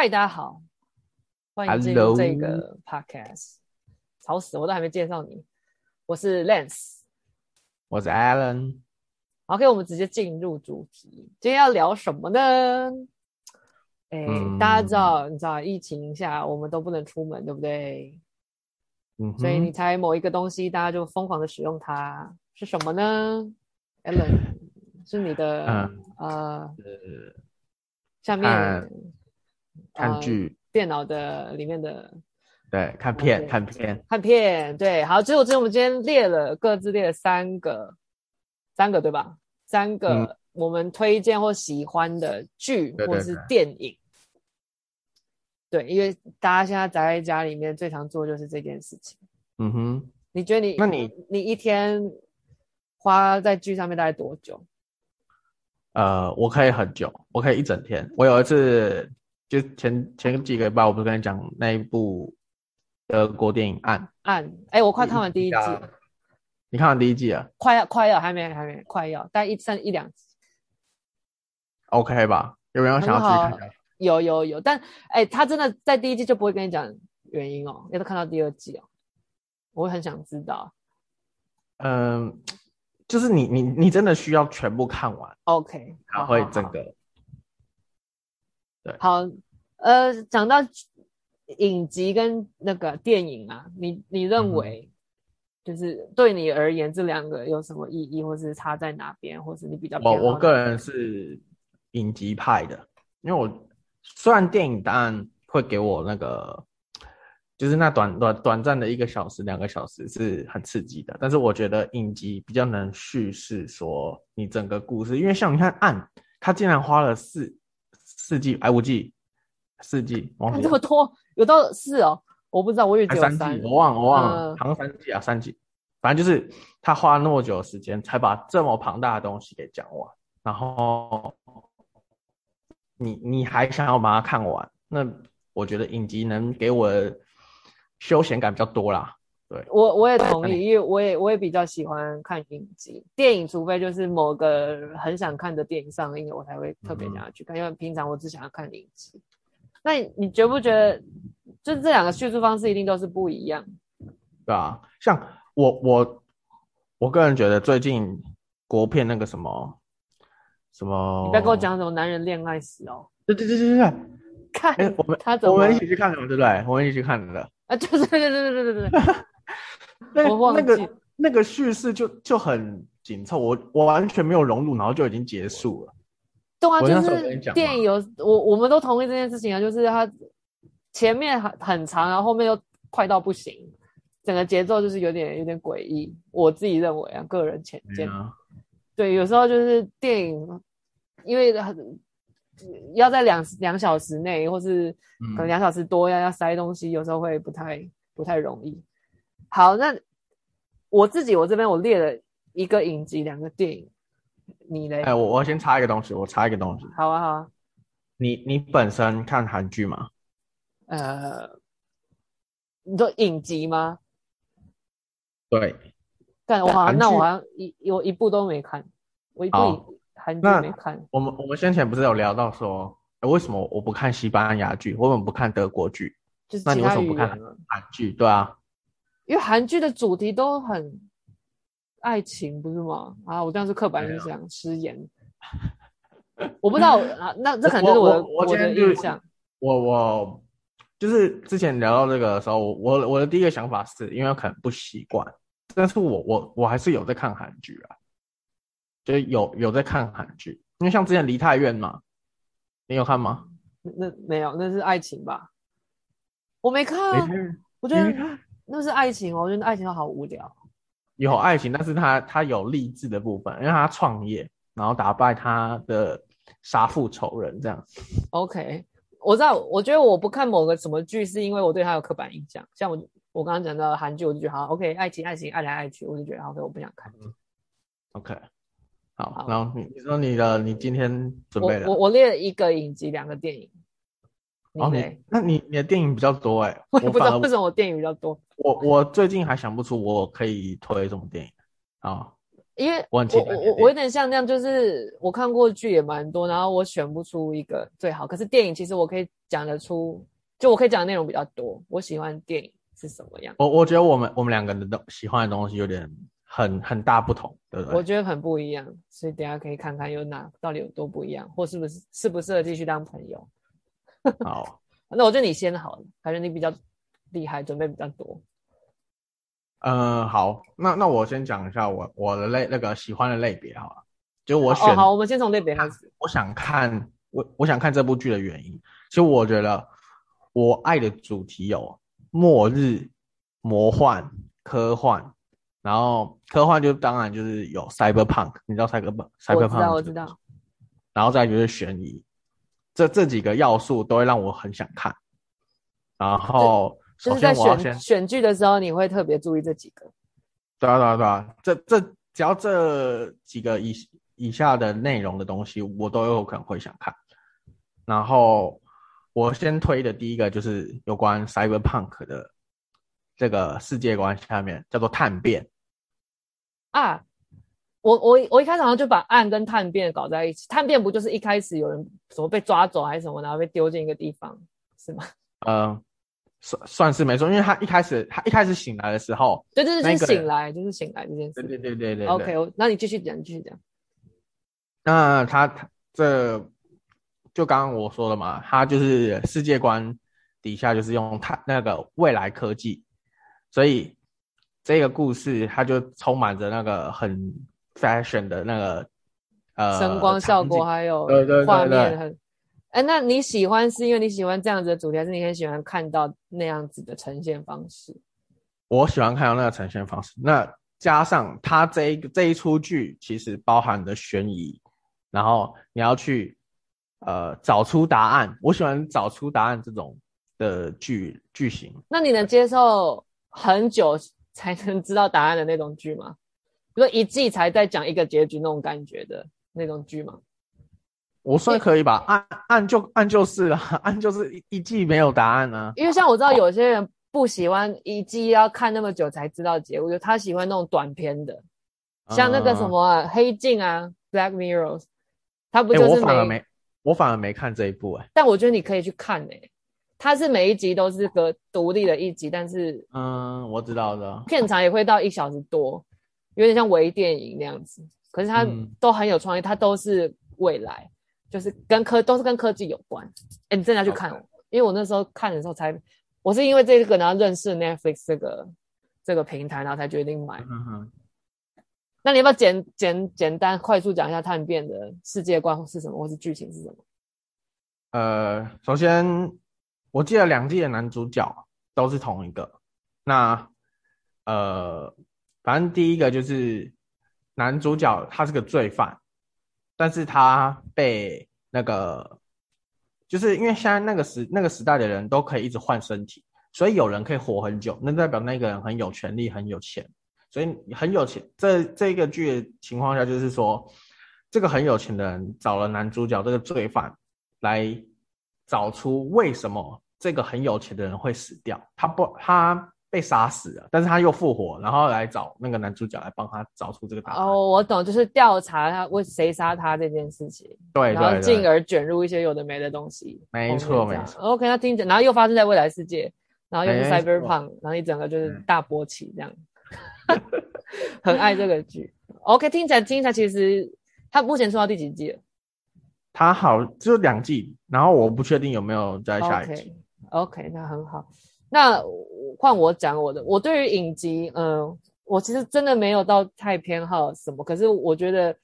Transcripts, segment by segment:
嗨，大家好，欢迎进入这个 podcast。吵死，我都还没介绍你，我是 Lance，我是 Alan。OK，我们直接进入主题，今天要聊什么呢？哎、嗯，大家知道，你知道疫情下我们都不能出门，对不对？嗯，所以你猜某一个东西，大家就疯狂的使用它，是什么呢？Alan，是你的、嗯、呃。下面看，看剧、呃，电脑的里面的，对，看片，看片，看片，对，好，所以，我之后我们今天列了各自列了三个，三个对吧？三个我们推荐或喜欢的剧或是电影，对，对，对，对，因为大家现在宅在家里面最常做就是这件事情。嗯哼，你觉得你，那你你一天花在剧上面大概多久？呃，我可以很久，我可以一整天。我有一次，就前前几个礼拜，我不是跟你讲那一部德国电影《暗》暗，哎、欸，我快看完第一季了。你看完第一季了？快要快要，还没还没，快要，大概一剩一两集。OK 吧？有没有想要自己看？有有有，但哎、欸，他真的在第一季就不会跟你讲原因哦，要都看到第二季哦，我会很想知道。嗯。就是你你你真的需要全部看完，OK，才会整个，对，好，呃，讲到影集跟那个电影啊，你你认为就是对你而言这两个有什么意义，或是差在哪边，或是你比较？我我个人是影集派的，因为我虽然电影当然会给我那个。就是那短短短暂的一个小时、两个小时是很刺激的，但是我觉得影集比较能叙事说你整个故事，因为像你看《暗》，他竟然花了四四季，哎五季，四季，看这么多，有到四哦，我不知道，我以为只有三,三季，我忘了，我忘了，好、呃、像三季啊，三季，反正就是他花了那么久的时间才把这么庞大的东西给讲完，然后你你还想要把它看完，那我觉得影集能给我。休闲感比较多啦，对，我我也同意，因为我也我也比较喜欢看影集，电影除非就是某个很想看的电影上映，我才会特别想要去看，嗯，因为平常我只想要看影集。那你，你觉不觉得，就是这两个叙述方式一定都是不一样？对啊，像我我我个人觉得最近国片那个什么什么，你不要跟我讲什么男人恋爱史哦，对对对对对，看，欸，我们他怎么我们一起去看的，对不对？我们一起去看的。啊，就是对对对对对对对，那那个那个叙事就就很紧凑，我我完全没有融入，然后就已经结束了。对啊，就是电影有我我们都同意这件事情啊，就是它前面很很长，然后后面又快到不行，整个节奏就是有点有点诡异。我自己认为啊，个人浅见。对，有时候就是电影，因为很。要在两两小时内，或是可能两小时多要要塞东西，有时候会不太不太容易。好，那我自己我这边我列了一个影集，两个电影，你嘞？哎、欸，我我先插一个东西，我插一个东西。好啊，好啊。你你本身看韩剧吗？呃，你说影集吗？对。但我好像那我好像一有一部都没看，我一部。韩剧没看。我们我们先前不是有聊到说，欸、为什么我不看西班牙剧？为什么不看德国剧？就是那你为什么不看韩剧？对啊，因为韩剧的主题都很爱情，不是吗？啊，我这样是刻板印象，失言。我不知道啊，那这可能就是我的我，的印象。我我就是之前聊到这个的时候，我我的第一个想法是因为可能不习惯，但是我我我还是有在看韩剧啊。就有有在看韩剧，因为像之前《梨泰院》嘛，你有看吗？那没有，那是爱情吧？我没看，我觉得那是爱情哦，我觉得爱情都好无聊。有爱情，但是他他有励志的部分，因为他创业，然后打败他的杀父仇人这样。OK，我知道，我觉得我不看某个什么剧，是因为我对他有刻板印象。像我我刚刚讲到韩剧，我就觉得好 OK，爱情爱情爱来爱去，我就觉得 OK，我不想看。嗯、OK。好，好，然后你你说你的，你今天准备了？我我列了一个影集，两个电影。哦，你那你你的电影比较多哎，我也不知道为什么我电影比较多。我我最近还想不出我可以推什么电影啊？因为我我我我有点像那样，就是我看过剧也蛮多，然后我选不出一个最好。可是电影其实我可以讲得出，就我可以讲的内容比较多。我喜欢电影是什么样？我我觉得我们我们两个人的喜欢的东西有点很很大不同，对不对？我觉得很不一样，所以等下可以看看有哪到底有多不一样，或是不是适不适合继续当朋友。好，那我觉得你先好了，感觉你比较厉害，准备比较多。嗯、呃，好，那那我先讲一下我我的类那个喜欢的类别好了，就我选。哦，好，我们先从类别开始。我想看我我想看这部剧的原因，其实我觉得我爱的主题有末日、魔幻、科幻，然后科幻就当然就是有 cyberpunk，你知道 cyberpunk？我知道，我知道。然后再就是悬疑，这这几个要素都会让我很想看，然后。就是在选选剧的时候，你会特别注意这几个。对啊，对啊，对啊，这这只要这几个以以下的内容的东西，我都有可能会想看。然后我先推的第一个就是有关 cyberpunk 的这个世界观，下面叫做探变。啊，我我我一开始好像就把暗跟探变搞在一起。探变不就是一开始有人什么被抓走还是什么，然后被丢进一个地方，是吗？嗯。算算是没错，因为他一开始他一开始醒来的时候，对对对，就是醒来，就是醒来这件事。对对对对对。OK，那你继续讲，你继续讲。那他他这就刚刚我说的嘛，他就是世界观底下就是用他那个未来科技，所以这个故事它就充满着那个很 fashion 的那个呃声光效果，还有画面很。哎，那你喜欢是因为你喜欢这样子的主题，还是你很喜欢看到那样子的呈现方式？我喜欢看到那个呈现方式。那加上它这一个这一出剧，其实包含的悬疑，然后你要去呃找出答案。我喜欢找出答案这种的剧剧情。那你能接受很久才能知道答案的那种剧吗？比如说一季才在讲一个结局那种感觉的那种剧吗？我算可以吧，按按就按就是了，按就是 一一季没有答案呢、啊。因为像我知道有些人不喜欢一季要看那么久才知道结果，就他喜欢那种短片的，像那个什么、黑镜啊，Black Mirrors 他不就是、欸、我反而没我反而没看这一部哎、欸，但我觉得你可以去看哎、欸，它是每一集都是个独立的一集，但是嗯，我知道的，片长也会到一小时多，有点像微电影那样子，可是它都很有创意，它都是未来。就是跟科都是跟科技有关，哎，你真的要去看，Okay. 因为我那时候看的时候才，我是因为这个然后认识 Netflix 这个这个平台，然后才决定买。嗯哼。那你要不要简简简单快速讲一下探变的世界观是什么，或是剧情是什么？呃，首先我记得两季的男主角都是同一个，那呃，反正第一个就是男主角他是个罪犯。但是他被那个，就是因为现在那个时那个时代的人都可以一直换身体，所以有人可以活很久，那代表那个人很有权力、很有钱，所以很有钱。这这个剧的情况下，就是说，这个很有钱的人找了男主角这个罪犯来找出为什么这个很有钱的人会死掉。他不，他。被杀死了，但是他又复活，然后来找那个男主角来帮他找出这个答案。哦，我懂，就是调查他为谁杀他这件事情，对，然后进而卷入一些有的没的东西。没错，没错。OK，那听着，然后又发生在未来世界，然后又是 Cyberpunk，然后一整个就是大波起这样，很爱这个剧。OK，听起来听起来其实他目前出到第几季了？他好就两季，然后我不确定有没有在下一季。OK，okay 那很好。那换我讲我的，我对于影集，嗯、呃，我其实真的没有到太偏好什么，可是我觉得，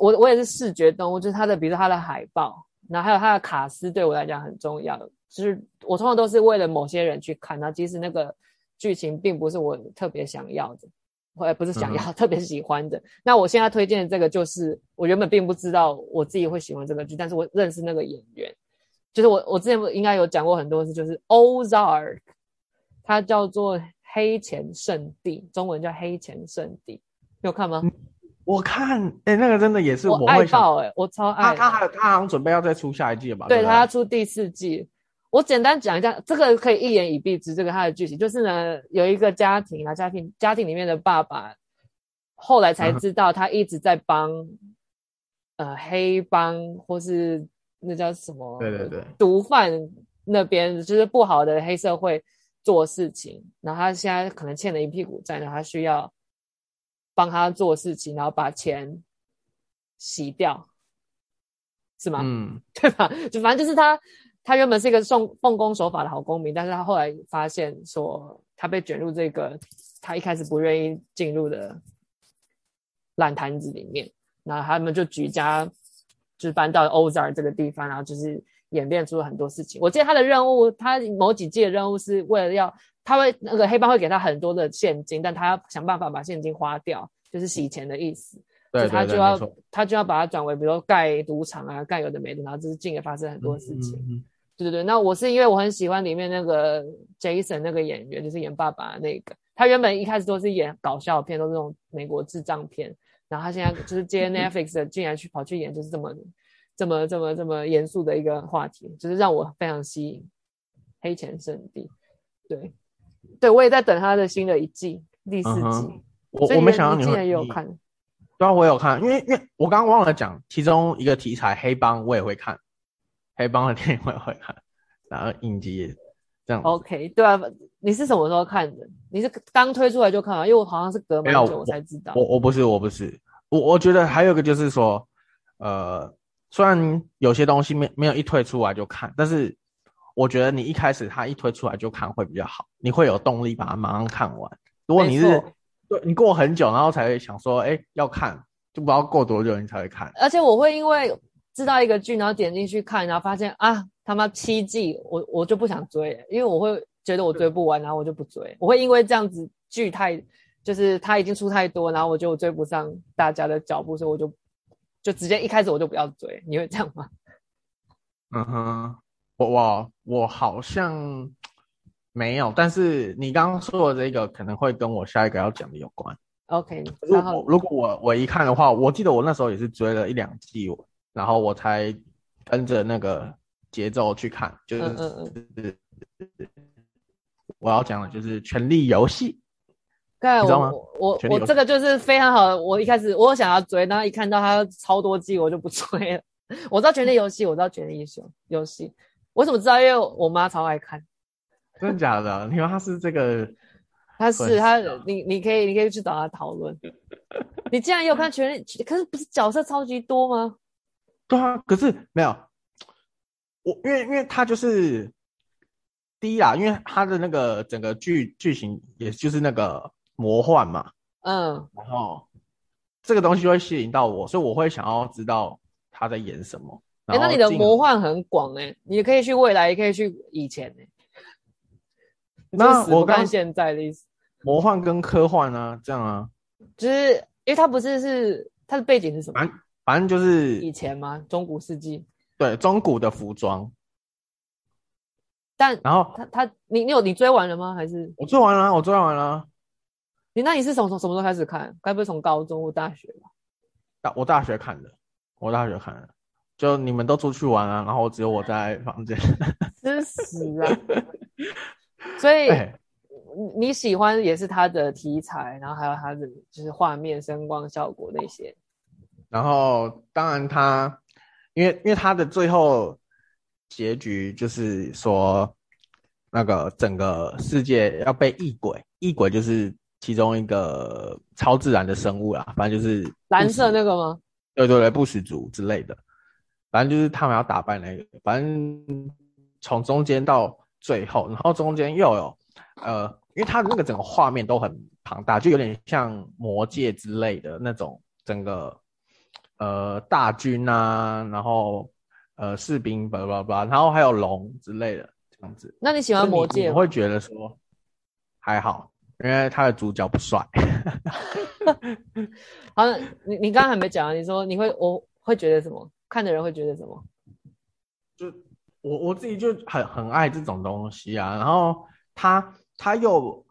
我我也是视觉动物，就是它的，比如说它的海报，然后还有它的卡斯，对我来讲很重要。就是我通常都是为了某些人去看，然后即使那个剧情并不是我特别想要的，或者不是想要、嗯、特别喜欢的。那我现在推荐的这个，就是我原本并不知道我自己会喜欢这个剧，但是我认识那个演员。就是我，我之前应该有讲过很多次，就是 Ozark，它叫做黑钱圣地，中文叫黑钱圣地，你有看吗？我看，哎、欸，那个真的也是我，我爱爆、欸，哎，我超爱。他还他好像准备要再出下一季了吧？对，对他要出第四季。我简单讲一下，这个可以一言以蔽之，这个他的剧情就是呢，有一个家庭啊，家庭家庭里面的爸爸后来才知道他一直在帮、嗯、呃黑帮或是那叫什么？对对对，毒贩那边就是不好的黑社会做事情，然后他现在可能欠了一屁股债，然后他需要帮他做事情，然后把钱洗掉，是吗？嗯，对吧？就反正就是他。他原本是一个奉奉公守法的好公民，但是他后来发现说，他被卷入这个他一开始不愿意进入的烂摊子里面，然后他们就举家就是搬到 Ozark 这个地方，然后就是演变出了很多事情。我记得他的任务，他某几季的任务是为了要，他会那个黑帮会给他很多的现金，但他要想办法把现金花掉，就是洗钱的意思。对，他就要他就要把它转为，比如说盖赌场啊，盖有的没的，然后就是进而发生很多事情。嗯嗯嗯对对对，那我是因为我很喜欢里面那个 Jason 那个演员，就是演爸爸那个。他原本一开始都是演搞笑片，都是那种美国智障片。然后他现在就是接 Netflix 的，竟然去跑去演就是这么这么这么这么严肃的一个话题，就是让我非常吸引。黑钱圣地，对，对我也在等他的新的一季第四季。Uh-huh. 我我没想到你竟然也有看。对啊，我有看，因为因为我刚刚忘了讲，其中一个题材黑帮我也会看。黑帮的电影我也会看，然后影集这样。OK，对啊，你是什么时候看的？你是刚推出来就看了？因为我好像是隔蛮久我才知道。我我不是我不是我我觉得还有一个就是说，呃，虽然有些东西没没有一推出来就看，但是我觉得你一开始他一推出来就看会比较好，你会有动力把它马上看完。如果你是对你过很久，然后才会想说，哎，要看，就不知道过多久你才会看。而且我会因为。知道一个剧，然后点进去看，然后发现啊，他妈七季，我我就不想追，因为我会觉得我追不完，然后我就不追。我会因为这样子剧太，就是他已经出太多，然后我就追不上大家的脚步，所以我就就直接一开始我就不要追。你会这样吗？嗯哼，我我我好像没有，但是你刚刚说的这个可能会跟我下一个要讲的有关。OK，然后如果我我一看的话，我记得我那时候也是追了一两季。然后我才跟着那个节奏去看，就是，嗯嗯嗯，我要讲的就是《权力游戏》。对，我我我这个就是非常好的。我一开始我想要追，然后一看到它超多季，我就不追了。我知道《权力游戏》，我知道《权力英雄》游戏，我怎么知道？因为我妈超爱看。真的假的？因为他是这个，他是他，你你可以你可以去找他讨论。你竟然有看《权力》，可是不是角色超级多吗？对啊，可是没有我，因为因为他就是第一啦，因为他的那个整个剧剧情也就是那个魔幻嘛，嗯，然后这个东西就会吸引到我，所以我会想要知道他在演什么。哎、欸，那你的魔幻很广哎、欸，你可以去未来，也可以去以前哎、欸。那我看现在的意思，魔幻跟科幻啊，这样啊，就是因为他不是是他的背景是什么？反正就是以前吗？中古世纪。对，中古的服装。但然后他他你你有你追完了吗？还是我追完了，我追完了。你那你是从从什么时候开始看？该不会从高中或大学吧？大我大学看的，我大学看的。就你们都出去玩啊，然后只有我在房间。真死啊！所以、欸、你喜欢也是他的题材，然后还有他的就是画面、声光效果那些。然后，当然他，因为因为他的最后结局就是说，那个整个世界要被异鬼，异鬼就是其中一个超自然的生物啦，反正就是蓝色那个吗？对对对，不死族之类的，反正就是他们要打败那个，反正从中间到最后，然后中间又有呃，因为他的那个整个画面都很庞大，就有点像魔界之类的那种整个。呃，大军啊，然后呃，士兵，巴拉巴拉，然后还有龙之类的这样子。那你喜欢魔戒？我会觉得说还好，因为他的主角不帅。好，你你刚刚还没讲，你说你会我会觉得什么？看的人会觉得什么？就我我自己就很很爱这种东西啊。然后他他又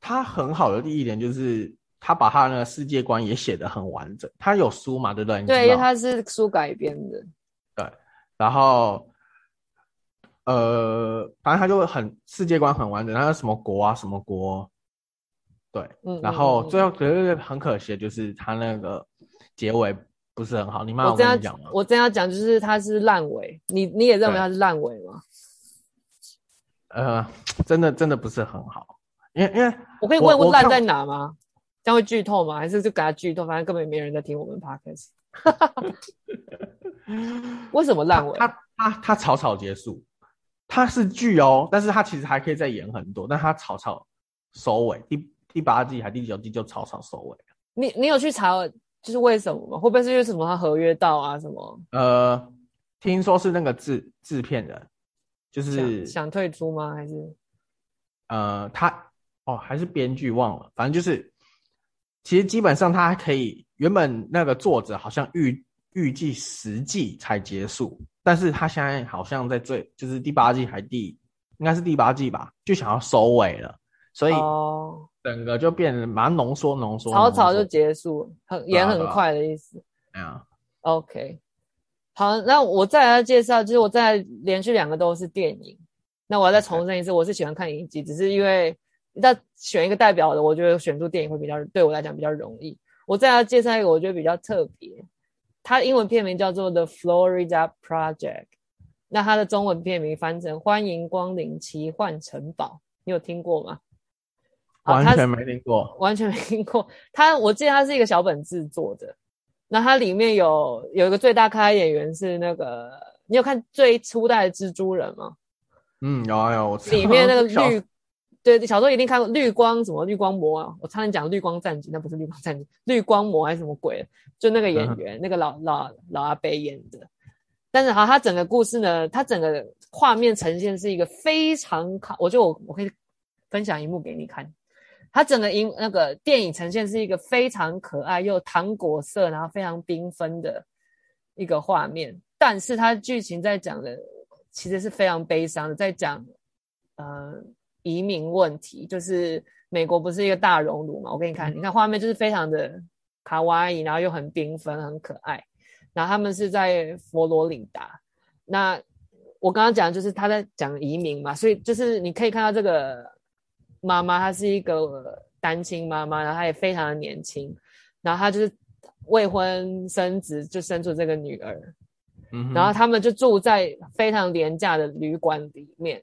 他很好的第一点就是。他把他那个世界观也写得很完整，他有书嘛，对不对？对，因为他是书改编的。对，然后，呃，反正他就很世界观很完整，他是什么国啊，什么国，对，嗯，然后最后觉得很可惜的就是他那个结尾不是很好。你妈我这样讲吗？我这样讲就是他是烂尾，你你也认为他是烂尾吗？呃，真的真的不是很好，因为因为我可以问问烂在哪吗？这样会剧透吗？还是就给他剧透？反正根本没人在听我们 podcast。为什么烂尾？他他他草草结束，他是剧哦，但是他其实还可以再演很多，但他草草收尾，第第八季还第九季就草草收尾。你你有去查就是为什么吗？会不会是因为什么他合约到啊什么？呃，听说是那个制制片人。就是想，想退出吗？还是呃，他哦，还是编剧忘了，反正就是，其实基本上他还可以。原本那个作者好像预预计十季才结束，但是他现在好像在最就是第八季还第应该是第八季吧，就想要收尾了，所以整个就变得蛮浓缩浓缩，草草就结束，很也很快的意思。哎呀、啊、OK。好，那我再来介绍，就是我再连续两个都是电影。那我要再重申一次我是喜欢看影集，只是因为要选一个代表的，我觉得选出电影会比较对我来讲比较容易。我再要介绍一个，我觉得比较特别，它英文片名叫做《The Florida Project》，那它的中文片名翻成《欢迎光临奇幻城堡》，你有听过吗？完全没听过，完全没听过。它我记得它是一个小本制作的。那它里面有有一个最大咖演员是那个，你有看最初代的蜘蛛人吗？嗯，有啊有，我里面那个 绿，小对，小时候一定看过绿光什么绿光魔啊，我差点讲绿光战警，那不是绿光战警，绿光魔还是什么鬼？就那个演员，嗯、那个老老老阿伯演的。但是好，他整个故事呢，他整个画面呈现是一个非常卡，我就我我可以分享一幕给你看。它整个影那个电影呈现是一个非常可爱又糖果色，然后非常缤纷的一个画面，但是它剧情在讲的其实是非常悲伤的，在讲呃移民问题，就是美国不是一个大熔炉嘛？我给你看，你看画面就是非常的卡哇伊，然后又很缤纷，很可爱。然后他们是在佛罗里达，那我刚刚讲就是他在讲移民嘛，所以就是你可以看到这个。妈妈她是一个单亲妈妈，然后她也非常的年轻，然后她就是未婚生子，就生出这个女儿，嗯，然后他们就住在非常廉价的旅馆里面，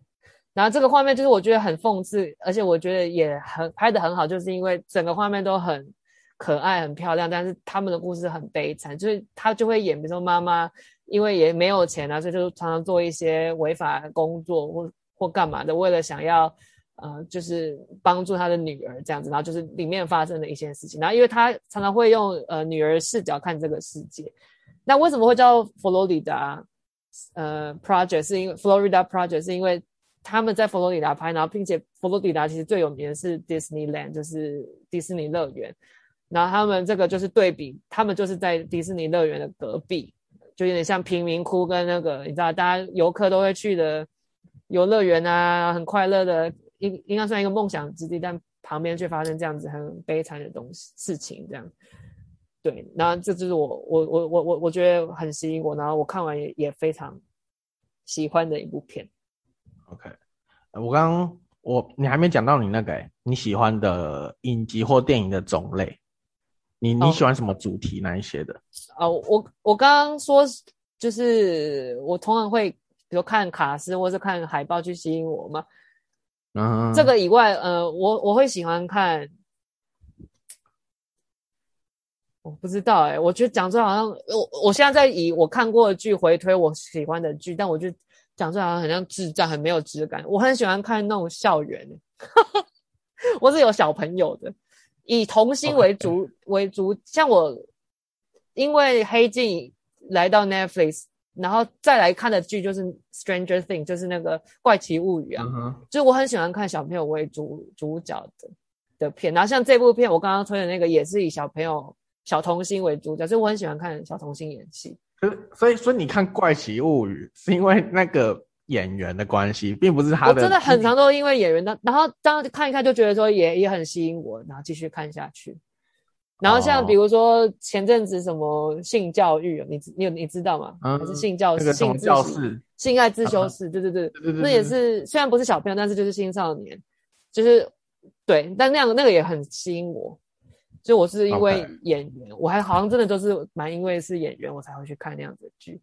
然后这个画面就是我觉得很讽刺，而且我觉得也很拍的很好，就是因为整个画面都很可爱、很漂亮，但是他们的故事很悲惨，就是他就会演，比如说妈妈因为也没有钱啊，所以就常常做一些违法工作或或干嘛的，为了想要。呃，就是帮助他的女儿这样子，然后就是里面发生的一些事情，然后因为他常常会用呃女儿视角看这个世界。那为什么会叫佛罗里达呃 project？是因为 Florida project 是因为他们在佛罗里达拍，然后并且佛罗里达其实最有名的是 Disneyland，就是迪士尼乐园。然后他们这个就是对比，他们就是在迪士尼乐园的隔壁，就有点像贫民窟跟那个你知道大家游客都会去的游乐园啊，很快乐的。应应该算一个梦想之地，但旁边却发生这样子很悲惨的东西事情，这样，对，然后这就是我我我我我我觉得很吸引我，然后我看完也也非常喜欢的一部片。OK，我刚刚我你还没讲到你那个你喜欢的影集或电影的种类，你你喜欢什么主题那一些的？哦，哦，我我刚刚说就是我通常会比如看卡斯或是看海报去吸引我嘛。嗯，这个以外，呃，我我会喜欢看，我不知道哎、欸，我觉得讲出来好像我我现在在以我看过的剧回推我喜欢的剧，但我就讲出来好像很像智障，很没有质感。我很喜欢看那种校园，我是有小朋友的，以童星为主 Okay. 为主，像我因为黑镜来到 Netflix。然后再来看的剧就是《Stranger Things》，就是那个《怪奇物语》啊，就是我很喜欢看小朋友为主主角的的片。然后像这部片，我刚刚推的那个也是以小朋友小童星为主角，所以我很喜欢看小童星演戏。所以，所以你看《怪奇物语》是因为那个演员的关系，并不是他的。我真的很常都因为演员的，然后当时看一看就觉得说也也很吸引我，然后继续看下去。然后像比如说前阵子什么性教育，你你有你知道吗？还是性教性教室、性爱自修室？对对对，那也是虽然不是小朋友，但是就是青少年，就是对，但那样那个也很吸引我，就我是因为演员.我还好像真的就是蛮因为是演员，我才会去看那样子的剧。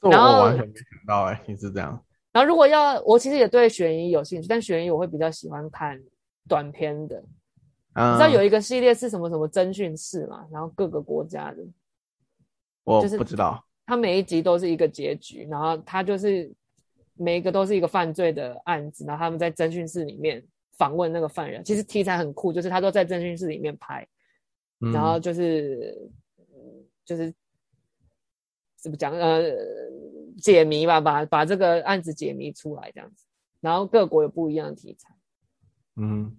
然后我完全没想到哎、欸，你是这样。然后如果要我其实也对悬疑有兴趣，但悬疑我会比较喜欢看短片的。嗯、你知道有一个系列是什么什么侦讯室嘛？然后各个国家的，我不知道。它每一集都是一个结局，然后它就是每一个都是一个犯罪的案子，然后他们在侦讯室里面访问那个犯人。其实题材很酷，就是他都在侦讯室里面拍，嗯、然后就是就是怎么讲呃解谜吧，把把这个案子解谜出来这样子。然后各国有不一样的题材，嗯。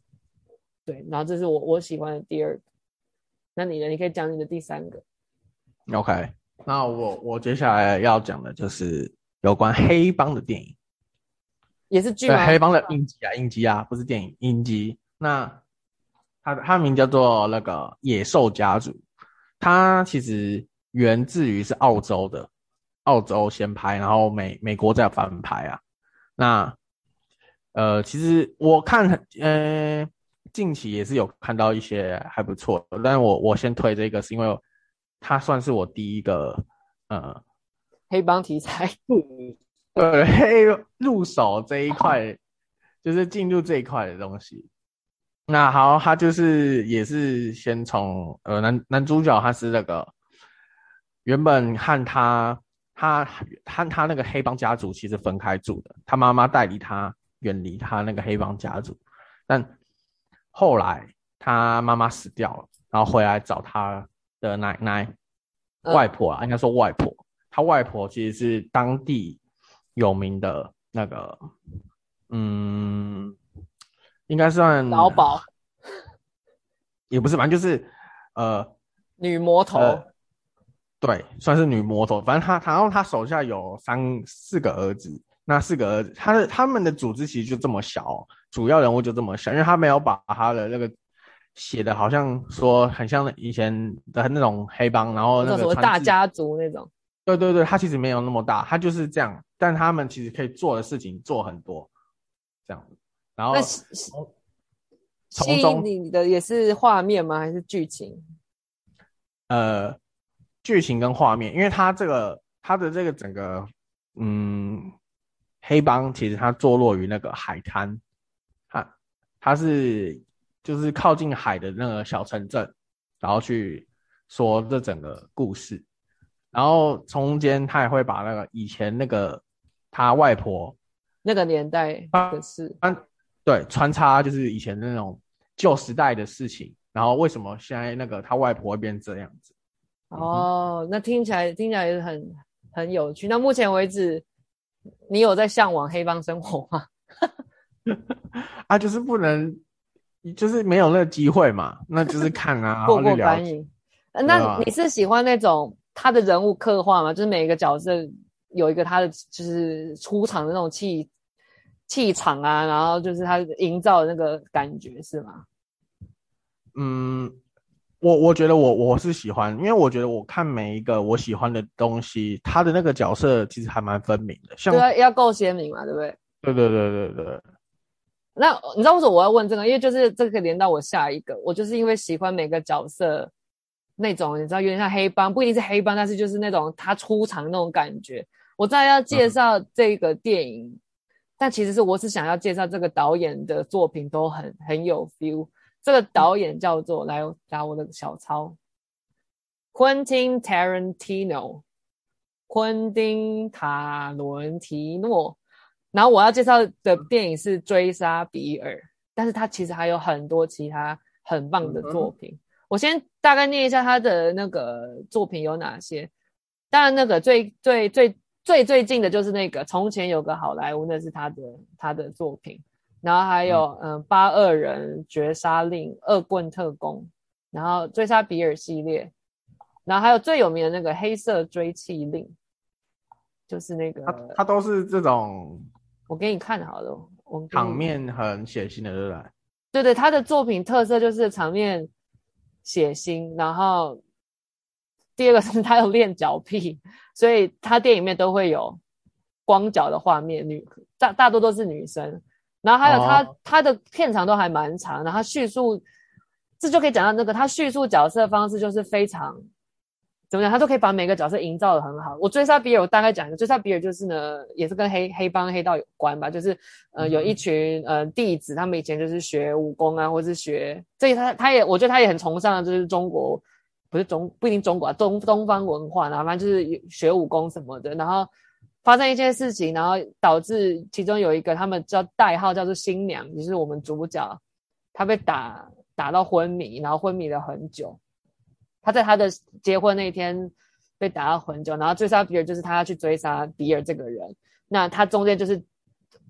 对，然后这是我我喜欢的第二个，那你呢？你可以讲你的第三个。OK，那我我接下来要讲的就是有关黑帮的电影，也是剧吗？黑帮的影集啊，影集啊，不是电影，影集。那它它名叫做那个《野兽家族》，它其实源自于是澳洲的，澳洲先拍，然后美美国再翻拍啊。那呃，其实我看很呃。近期也是有看到一些还不错的，但是我我先推这个是因为它算是我第一个呃黑帮题材，对黑入手这一块，就是进入这一块的东西。那好，他就是也是先从呃男男主角他是那个原本和他他和他那个黑帮家族其实分开住的，他妈妈带离他远离他那个黑帮家族，但。后来他妈妈死掉了，然后回来找他的奶奶、外婆啊，应该说外婆。他外婆其实是当地有名的那个，嗯，应该算老鸨，也不是，反正就是呃，女魔头、呃。对，算是女魔头。反正他，然后他手下有三四个儿子。那四个儿子，他的他们的组织其实就这么小，主要人物就这么小，因为他没有把他的那个写的好像说很像以前的那种黑帮，然后那个什么大家族那种。对对对，他其实没有那么大，他就是这样，但他们其实可以做的事情做很多，这样。然后吸引你的也是画面吗？还是剧情？呃，剧情跟画面，因为它这个它的这个整个嗯。黑帮其实它坐落于那个海滩，它它是就是靠近海的那个小城镇，然后去说这整个故事，然后中间他也会把那个以前那个他外婆那个年代的事，对，穿插就是以前的那种旧时代的事情，然后为什么现在那个他外婆会变这样子？哦，嗯、那听起来听起来也很很有趣。那目前为止。你有在向往黑帮生活吗？啊，就是不能，就是没有那个机会嘛，那就是看啊，过过观瘾。那你是喜欢那种他的人物刻画吗？就是每一个角色有一个他的就是出场的那种气气场啊，然后就是他营造的那个感觉是吗？嗯。我我觉得我我是喜欢，因为我觉得我看每一个我喜欢的东西，他的那个角色其实还蛮分明的，像对，要够鲜明嘛，对不对？对对对对对。那你知道为什么我要问这个？因为就是这个可以连到我下一个，我就是因为喜欢每个角色那种，你知道有点像黑帮，不一定是黑帮，但是就是那种他出场的那种感觉。我再要介绍这个电影，嗯、但其实是我是想要介绍这个导演的作品都很很有 feel。这个导演叫做来打我的小抄，Quentin Tarantino，昆汀塔伦提诺。然后我要介绍的电影是《追杀比尔》，但是他其实还有很多其他很棒的作品。嗯、我先大概念一下他的那个作品有哪些。当然，那个最最最最最近的就是那个《从前有个好莱坞》，那是他的他的作品。然后还有嗯，嗯，八恶人绝杀令、恶棍特工，然后追杀比尔系列，然后还有最有名的那个黑色追气令，就是那个他他都是这种，我给你看好了，我场面很血腥的，对不对？对对，他的作品特色就是场面血腥，然后第二个是 他有练脚癖，所以他电影里面都会有光脚的画面，女大大多都是女生。然后还有他、哦、他的片长都还蛮长，然后他叙述，这就可以讲到那个他叙述角色的方式就是非常。怎么讲？他都可以把每个角色营造的很好。我追杀比尔，我大概讲一个，追杀比尔就是呢，也是跟黑黑帮黑道有关吧。就是呃，有一群呃弟子，他们以前就是学武功啊，或是学，这他他也，我觉得他也很崇尚，就是中国不是中不一定中国啊，东东方文化，然后反正就是学武功什么的。然后发生一件事情，然后导致其中有一个他们叫代号叫做新娘，就是我们主角，他被打打到昏迷，然后昏迷了很久。他在他的结婚那天被打到很久，然后追杀比尔就是他要去追杀比尔这个人。那他中间就是，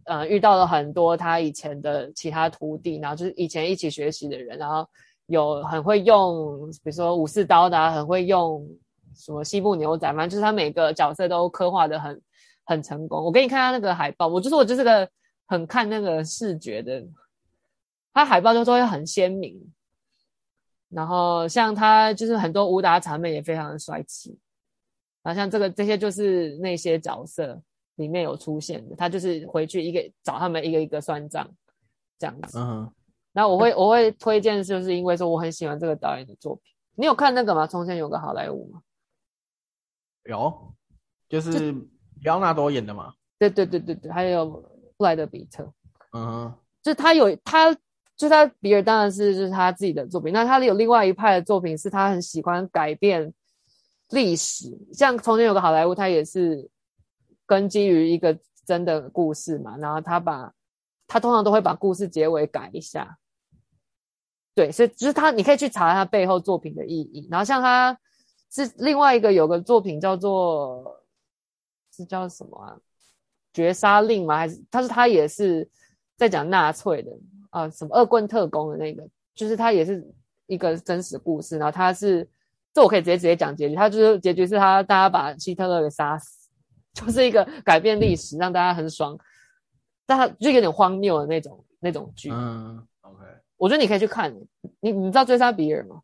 呃，遇到了很多他以前的其他徒弟，然后就是以前一起学习的人，然后有很会用，比如说武士刀的，很会用什么西部牛仔，反正就是他每个角色都刻画得很很成功。我给你看他那个海报，我就是我就是个很看那个视觉的，他海报就都会很鲜明。然后像他就是很多武打场面也非常的帅气，然后像这个这些就是那些角色里面有出现的，他就是回去一个找他们一个一个算账这样子。嗯，那我会我会推荐，就是因为说我很喜欢这个导演的作品。你有看那个吗？从前有个好莱坞吗？有，就是李奥纳多演的嘛。对对对对对，还有布莱德比特。嗯，就他有他。就他比尔当然是就是他自己的作品，那他有另外一派的作品是他很喜欢改变历史，像从前有个好莱坞，他也是根基于一个真的故事嘛，然后他把他通常都会把故事结尾改一下，对，所以就是他你可以去查他背后作品的意义，然后像他是另外一个有个作品叫做是叫什么啊？绝杀令吗？还是他是他也是在讲纳粹的。啊，什么恶棍特工的那个，就是他也是一个真实故事。然后他是，这我可以直接直接讲结局。他就是结局是他大家把希特勒给杀死，就是一个改变历史，让大家很爽。但他就有点荒谬的那种那种剧。嗯，OK。我觉得你可以去看。你你知道追杀比尔吗？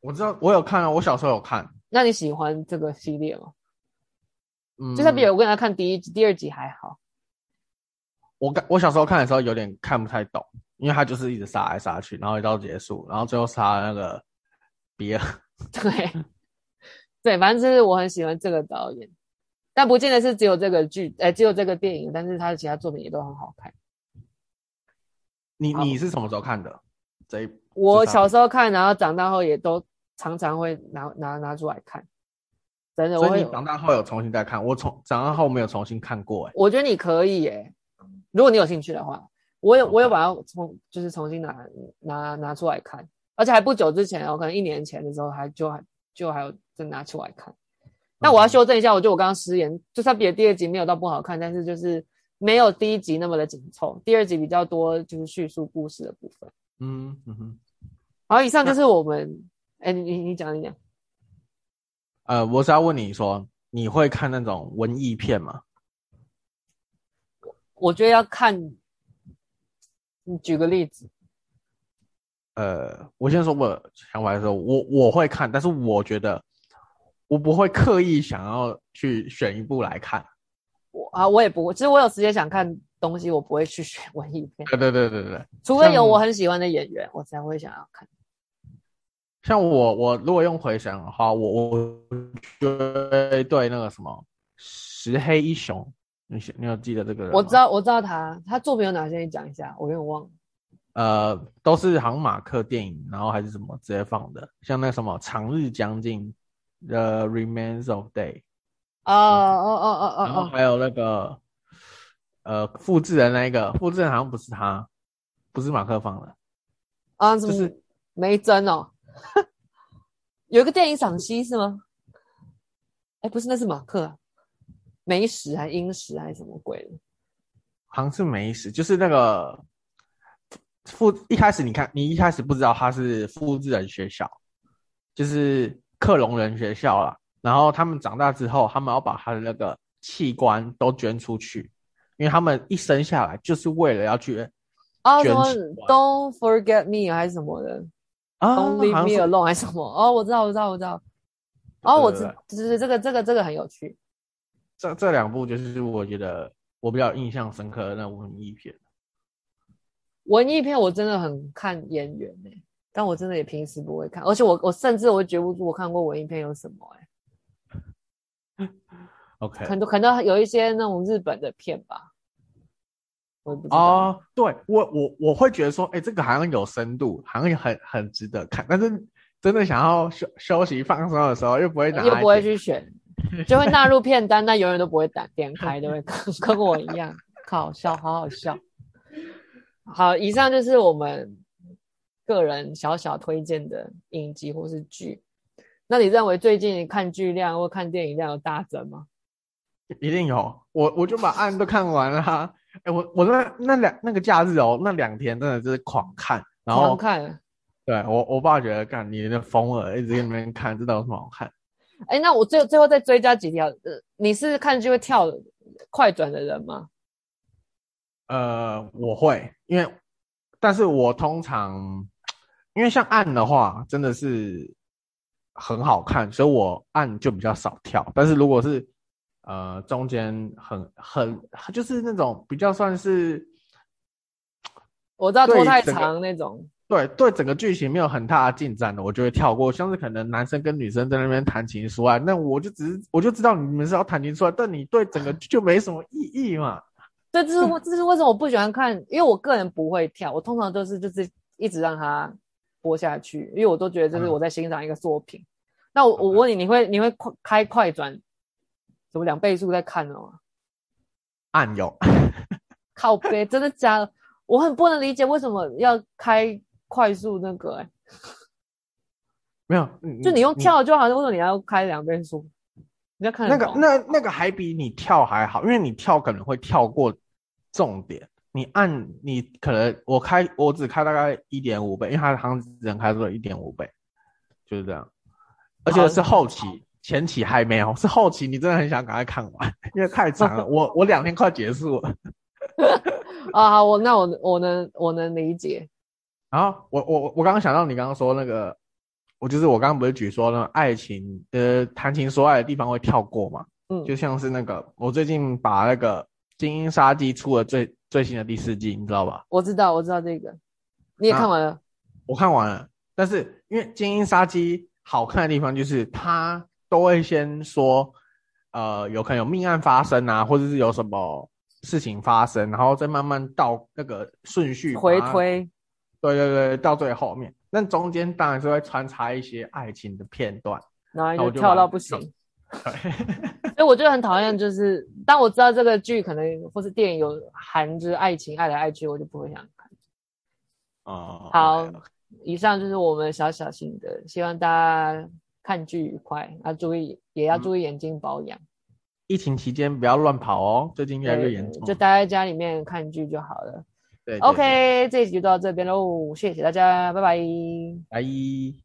我知道，我有看啊，我小时候有看。那你喜欢这个系列吗？嗯，追杀比尔，我跟他看第一集、第二集还好。我我小时候看的时候有点看不太懂，因为他就是一直杀来杀去，然后一到结束，然后最后杀了那个比尔。对，对，反正就是我很喜欢这个导演，但不见得是只有这个剧，哎，只有这个电影，但是他的其他作品也都很好看。你你是什么时候看的？这一我小时候看，然后长大后也都常常会拿拿拿出来看。真的，所以你长大后有重新再看？我从长大后没有重新看过，哎，我觉得你可以，哎。如果你有兴趣的话，我有我有把它重就是重新拿拿拿出来看，而且还不久之前，我可能一年前的时候还就还就还有再拿出来看。那我要修正一下，我觉得我刚刚失言，就算比第二集没有到不好看，但是就是没有第一集那么的紧凑，第二集比较多就是叙述故事的部分。嗯嗯哼。好，以上就是我们，哎，你你你讲一讲。呃，我是要问你说，你会看那种文艺片吗？我觉得要看，你举个例子。呃，我先说我想法的时候，我我会看，但是我觉得我不会刻意想要去选一部来看。我啊，我也不会。其实我有时间想看东西，我不会去选文艺片。对对对对对，除非有我很喜欢的演员，我才会想要看。像我，我如果用回想的话，我我觉得对那个什么石黑一雄。你你有记得这个人？我知道，我知道他，他作品有哪些？你讲一下，我有点忘了。呃，都是航马克电影，然后还是什么直接放的，像那什么《长日将近》The Remains of Day。哦哦哦哦哦。然后还有那个呃，复制人那一个，复制人好像不是他，不是马克放的。啊，就是没真哦。有一个电影赏析是吗？哎，不是，那是马克啊。梅石还是英石还是什么鬼的？好像是梅石，就是那个复一开始你看，你一开始不知道他是复制人学校，就是克隆人学校啦。然后他们长大之后，他们要把他的那个器官都捐出去，因为他们一生下来就是为了要去捐。哦，什么 Don't forget me 还是什么的啊？Don't leave me alone 还是什么？哦，我知道，我知道，我知道。哦，我知，就是这个，这个，这个很有趣。这这两部就是我觉得我比较印象深刻的那部文艺片。文艺片我真的很看演员呢、欸，但我真的也平时不会看，而且我我甚至我觉不出我看过文艺片有什么哎、欸。OK，可能可能有一些那种日本的片吧。我也不知道。哦，对我我我会觉得说，哎、欸，这个好像有深度，好像也很很值得看，但是真的想要休休息放松的时候，又不会拿，又不会去选，就会纳入片单，但永远都不会打点开，都会跟跟我一样，好笑，好好笑。好，以上就是我们个人小小推荐的影集或是剧。那你认为最近看剧量或看电影量有大增吗？一定有，我我就把案都看完了哈。哎、欸，我我那那两那个假日哦，那两天真的是狂看，然后狂看。对我我爸觉得，干你那疯了，一直在那边看，知道有什么好看？哎、欸，那我最最后再追加几条。呃，你是看剧会跳快转的人吗？呃，我会，因为，但是我通常，因为像案的话，真的是很好看，所以我按就比较少跳。但是如果是，呃，中间很很就是那种比较算是，我知道拖太长那种，对对，整个剧情没有很大的进展的，我就会跳过。像是可能男生跟女生在那边谈情说爱，那我就只是我就知道你们是要谈情说爱，但你对整个剧就没什么意义嘛。对，这是这是为什么我不喜欢看，因为我个人不会跳，我通常都是就是一直让它播下去，因为我都觉得这是我在欣赏一个作品。嗯、那我我问你，你会你会快开快转，什么两倍速在看的吗？按钮，靠背，真的假的？我很不能理解为什么要开快速那个、欸，哎，没有，就你用跳就好，像为什么你要开两倍速？你要看那个那那个还比你跳还好，因为你跳可能会跳过。重点，你按你可能我开我只开大概一点五倍，因为它好像只能开出了一点五倍，就是这样，而且是后期，前期还没有，是后期，你真的很想赶快看完，因为太长了，我我两天快结束了。啊，好，我那我我能我能理解。然后我我我刚刚想到你刚刚说那个，我就是我刚刚不是举说那爱情呃谈情说爱的地方会跳过嘛，嗯，就像是那个我最近把那个。《精英杀机》出了最最新的第四季，你知道吧？我知道，我知道这个，你也看完了？我看完了，但是因为《精英杀机》好看的地方就是它都会先说，呃，有可能有命案发生啊，或者是有什么事情发生，然后再慢慢到那个顺序回推。对对对，到最后面，那中间当然是会穿插一些爱情的片段，然后就跳到不行。所以我就很讨厌，就是当我知道这个剧可能或是电影有含着爱情爱来爱去，我就不会想看。哦，好，以上就是我们小小心得，希望大家看剧愉快，要注意也要注意眼睛保养。疫情期间不要乱跑哦，最近越来越严重，就待在家里面看剧就好了。对，OK，这一集就到这边喽，谢谢大家，拜拜，拜。